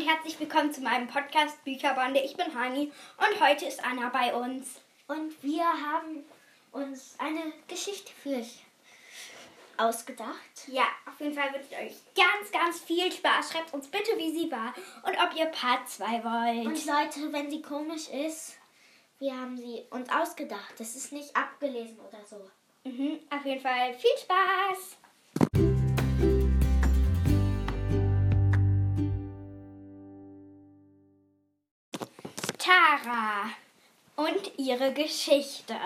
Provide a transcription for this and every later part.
und herzlich willkommen zu meinem Podcast Bücherbande. Ich bin Hani und heute ist Anna bei uns. Und wir haben uns eine Geschichte für euch ausgedacht. Ja, auf jeden Fall wünsche ich euch ganz, ganz viel Spaß. Schreibt uns bitte, wie sie war und ob ihr Part 2 wollt. Und Leute, wenn sie komisch ist, wir haben sie uns ausgedacht. Das ist nicht abgelesen oder so. Mhm, auf jeden Fall viel Spaß. Tara und ihre Geschichte.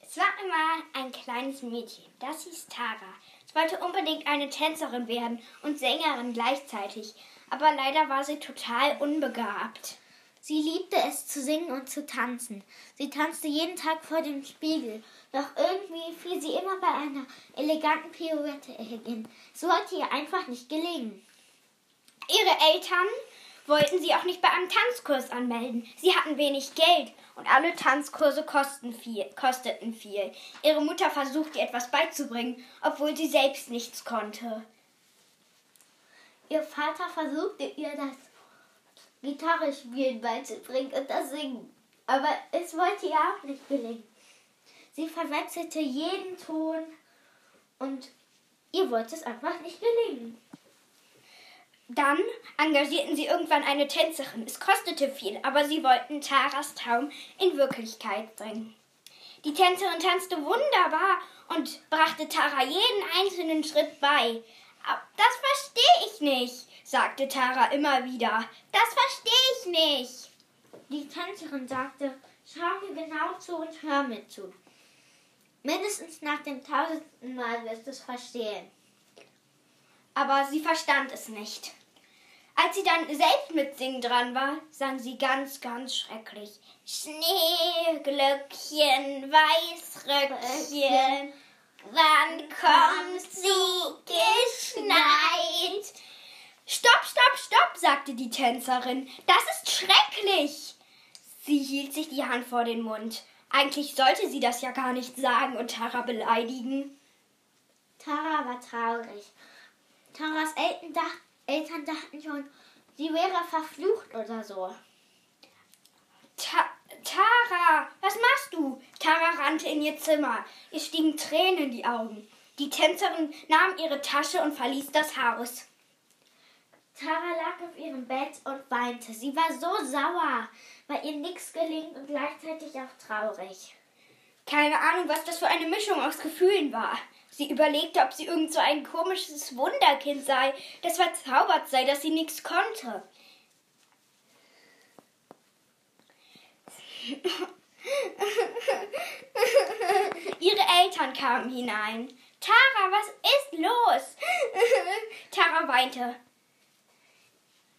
Es war einmal ein kleines Mädchen, das hieß Tara. Es wollte unbedingt eine Tänzerin werden und Sängerin gleichzeitig, aber leider war sie total unbegabt. Sie liebte es zu singen und zu tanzen. Sie tanzte jeden Tag vor dem Spiegel, doch irgendwie fiel sie immer bei einer eleganten Pirouette hin. Es wollte ihr einfach nicht gelingen. Ihre Eltern wollten sie auch nicht bei einem Tanzkurs anmelden. Sie hatten wenig Geld und alle Tanzkurse viel, kosteten viel. Ihre Mutter versuchte ihr etwas beizubringen, obwohl sie selbst nichts konnte. Ihr Vater versuchte ihr das Gitarrespielen beizubringen und das Singen, aber es wollte ihr auch nicht gelingen. Sie verwechselte jeden Ton und ihr wollte es einfach nicht gelingen. Dann engagierten sie irgendwann eine Tänzerin. Es kostete viel, aber sie wollten Taras Traum in Wirklichkeit bringen. Die Tänzerin tanzte wunderbar und brachte Tara jeden einzelnen Schritt bei. Das verstehe ich nicht, sagte Tara immer wieder. Das verstehe ich nicht. Die Tänzerin sagte, schau mir genau zu und hör mir zu. Mindestens nach dem tausendsten Mal wirst du es verstehen. Aber sie verstand es nicht. Als sie dann selbst mit Singen dran war, sang sie ganz, ganz schrecklich. Schneeglöckchen, Weißröckchen, wann kommst du geschneit? Stopp, stopp, stopp, sagte die Tänzerin. Das ist schrecklich. Sie hielt sich die Hand vor den Mund. Eigentlich sollte sie das ja gar nicht sagen und Tara beleidigen. Tara war traurig. Taras Eltern, dacht, Eltern dachten schon, sie wäre verflucht oder so. Ta Tara, was machst du? Tara rannte in ihr Zimmer. Ihr stiegen Tränen in die Augen. Die Tänzerin nahm ihre Tasche und verließ das Haus. Tara lag auf ihrem Bett und weinte. Sie war so sauer, weil ihr nichts gelingt und gleichzeitig auch traurig. Keine Ahnung, was das für eine Mischung aus Gefühlen war. Sie überlegte, ob sie irgend so ein komisches Wunderkind sei, das verzaubert sei, dass sie nichts konnte. Ihre Eltern kamen hinein. Tara, was ist los? Tara weinte.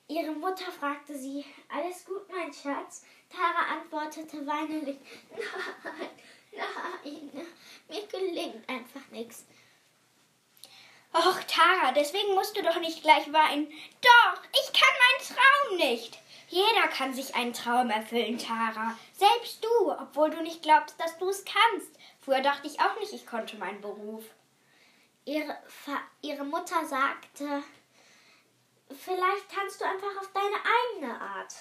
Ihre Mutter fragte sie, alles gut, mein Schatz? Tara antwortete weinerlich, nein, nein, mir gelingt einfach nichts. Och, Tara, deswegen musst du doch nicht gleich weinen. Doch, ich kann meinen Traum nicht. Jeder kann sich einen Traum erfüllen, Tara. Selbst du, obwohl du nicht glaubst, dass du es kannst. Früher dachte ich auch nicht, ich konnte meinen Beruf. Ihre, ihre Mutter sagte, vielleicht kannst du einfach auf deine eigene Art.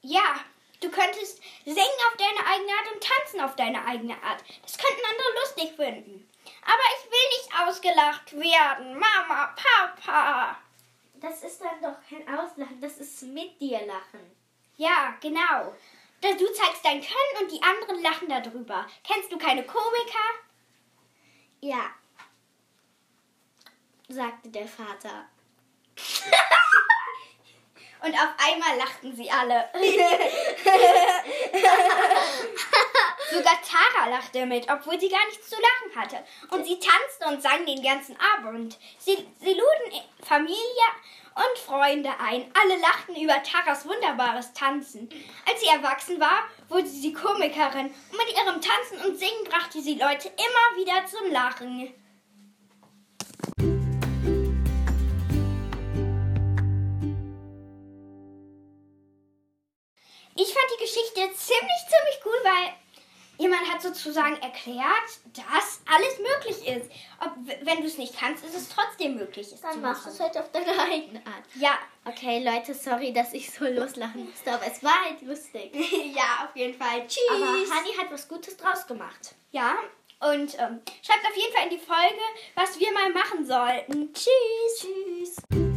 Ja, du könntest singen auf deine eigene Art und tanzen auf deine eigene Art. Das könnten andere lustig finden. Aber ich will nicht ausgelacht werden. Mama, Papa. Das ist dann doch kein Auslachen, das ist mit dir lachen. Ja, genau. Du zeigst dein Können und die anderen lachen darüber. Kennst du keine Komiker? Ja, sagte der Vater. und auf einmal lachten sie alle. Sogar Tara lachte mit, obwohl sie gar nichts zu lachen hatte. Und sie tanzte und sang den ganzen Abend. Sie, sie luden Familie und Freunde ein. Alle lachten über Taras wunderbares Tanzen. Als sie erwachsen war, wurde sie Komikerin und mit ihrem Tanzen und Singen brachte sie Leute immer wieder zum Lachen. Fand die Geschichte ziemlich, ziemlich cool, weil jemand hat sozusagen erklärt, dass alles möglich ist. Ob, wenn du es nicht kannst, ist es trotzdem möglich. Es Dann machst du es halt auf deine eigene Art. Ja, Okay, Leute, sorry, dass ich so loslachen musste, aber es war halt lustig. ja, auf jeden Fall. Tschüss. Aber Hani hat was Gutes draus gemacht. ja, und ähm, schreibt auf jeden Fall in die Folge, was wir mal machen sollten. Tschüss. Tschüss.